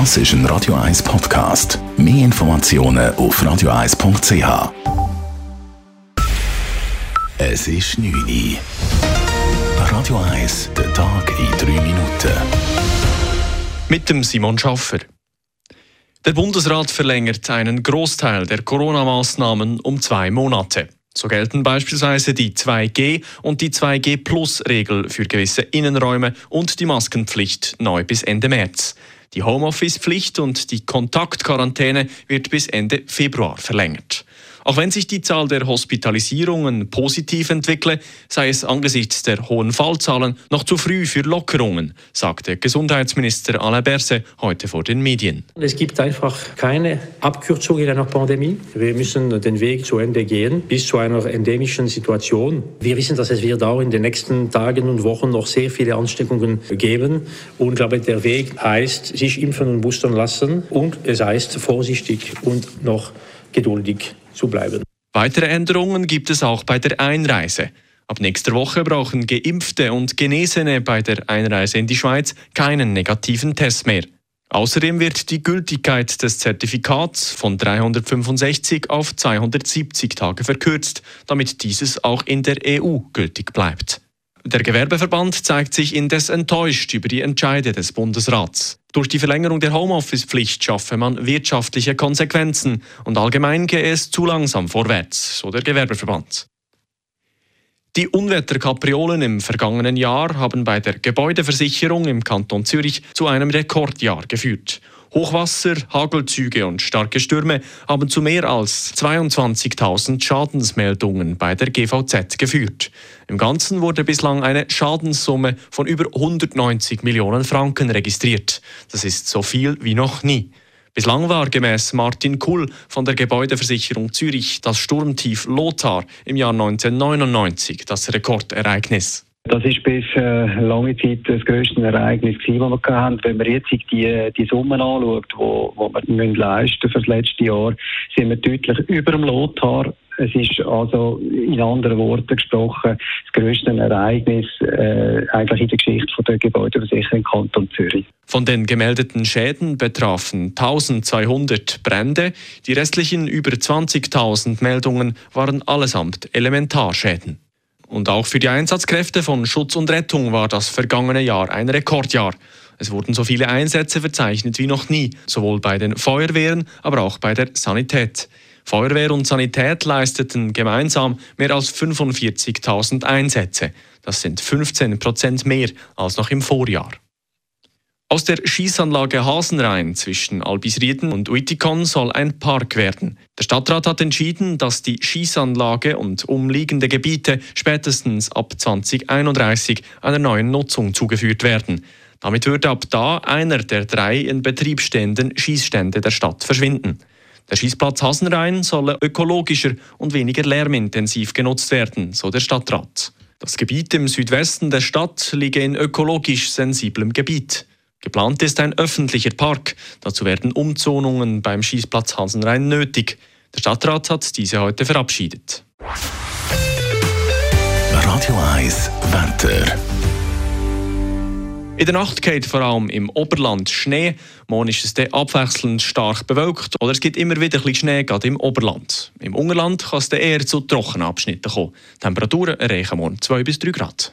Das ist ein Radio 1 Podcast. Mehr Informationen auf radio1.ch. Es ist 9 Uhr. Radio 1, der Tag in 3 Minuten. Mit dem Simon Schaffer. Der Bundesrat verlängert einen Großteil der Corona-Maßnahmen um zwei Monate. So gelten beispielsweise die 2G und die 2G-Plus-Regel für gewisse Innenräume und die Maskenpflicht neu bis Ende März. Die Homeoffice-Pflicht und die Kontaktquarantäne wird bis Ende Februar verlängert. Auch wenn sich die Zahl der Hospitalisierungen positiv entwickle, sei es angesichts der hohen Fallzahlen noch zu früh für Lockerungen, sagte Gesundheitsminister Alain Berset heute vor den Medien. Es gibt einfach keine Abkürzung in einer Pandemie. Wir müssen den Weg zu Ende gehen bis zu einer endemischen Situation. Wir wissen, dass es wird auch in den nächsten Tagen und Wochen noch sehr viele Ansteckungen geben. Und ich glaube, der Weg heißt, sich impfen und boostern lassen. Und es heißt, vorsichtig und noch geduldig zu bleiben. Weitere Änderungen gibt es auch bei der Einreise. Ab nächster Woche brauchen Geimpfte und Genesene bei der Einreise in die Schweiz keinen negativen Test mehr. Außerdem wird die Gültigkeit des Zertifikats von 365 auf 270 Tage verkürzt, damit dieses auch in der EU gültig bleibt. Der Gewerbeverband zeigt sich indes enttäuscht über die Entscheide des Bundesrats. Durch die Verlängerung der Homeoffice-Pflicht schaffe man wirtschaftliche Konsequenzen und allgemein gehe es zu langsam vorwärts, so der Gewerbeverband. Die Unwetterkapriolen im vergangenen Jahr haben bei der Gebäudeversicherung im Kanton Zürich zu einem Rekordjahr geführt. Hochwasser, Hagelzüge und starke Stürme haben zu mehr als 22.000 Schadensmeldungen bei der GVZ geführt. Im Ganzen wurde bislang eine Schadenssumme von über 190 Millionen Franken registriert. Das ist so viel wie noch nie. Bislang war gemäß Martin Kull von der Gebäudeversicherung Zürich das Sturmtief Lothar im Jahr 1999 das Rekordereignis. Das ist bis äh, lange Zeit das grösste Ereignis das wir hatten. Wenn man jetzt die, die Summen anschaut, die wo, wo wir müssen leisten für das letzte Jahr, sind wir deutlich über dem Lothar. Es ist also in anderen Worten gesprochen das grösste Ereignis äh, eigentlich in der Geschichte von der Gebäudeversicherung im Kanton Zürich. Von den gemeldeten Schäden betrafen 1200 Brände. Die restlichen über 20.000 Meldungen waren allesamt Elementarschäden. Und auch für die Einsatzkräfte von Schutz und Rettung war das vergangene Jahr ein Rekordjahr. Es wurden so viele Einsätze verzeichnet wie noch nie, sowohl bei den Feuerwehren, aber auch bei der Sanität. Feuerwehr und Sanität leisteten gemeinsam mehr als 45.000 Einsätze. Das sind 15 Prozent mehr als noch im Vorjahr. Aus der Schießanlage Hasenrhein zwischen Albisrieden und Uitikon soll ein Park werden. Der Stadtrat hat entschieden, dass die Schießanlage und umliegende Gebiete spätestens ab 2031 einer neuen Nutzung zugeführt werden. Damit würde ab da einer der drei in Betrieb stehenden Schießstände der Stadt verschwinden. Der Schießplatz Hasenrhein solle ökologischer und weniger lärmintensiv genutzt werden, so der Stadtrat. Das Gebiet im Südwesten der Stadt liege in ökologisch sensiblem Gebiet. Geplant ist ein öffentlicher Park. Dazu werden Umzonungen beim Schießplatz Hasenrhein nötig. Der Stadtrat hat diese heute verabschiedet. Radio 1 Wetter. In der Nacht geht vor allem im Oberland Schnee. Morgen ist es dann abwechselnd stark bewölkt oder es gibt immer wieder ein bisschen Schnee, gerade im Oberland. Im Ungerland kann es dann eher zu trockenen Abschnitten kommen. Die Temperaturen erreichen morgen 2 bis 3 Grad.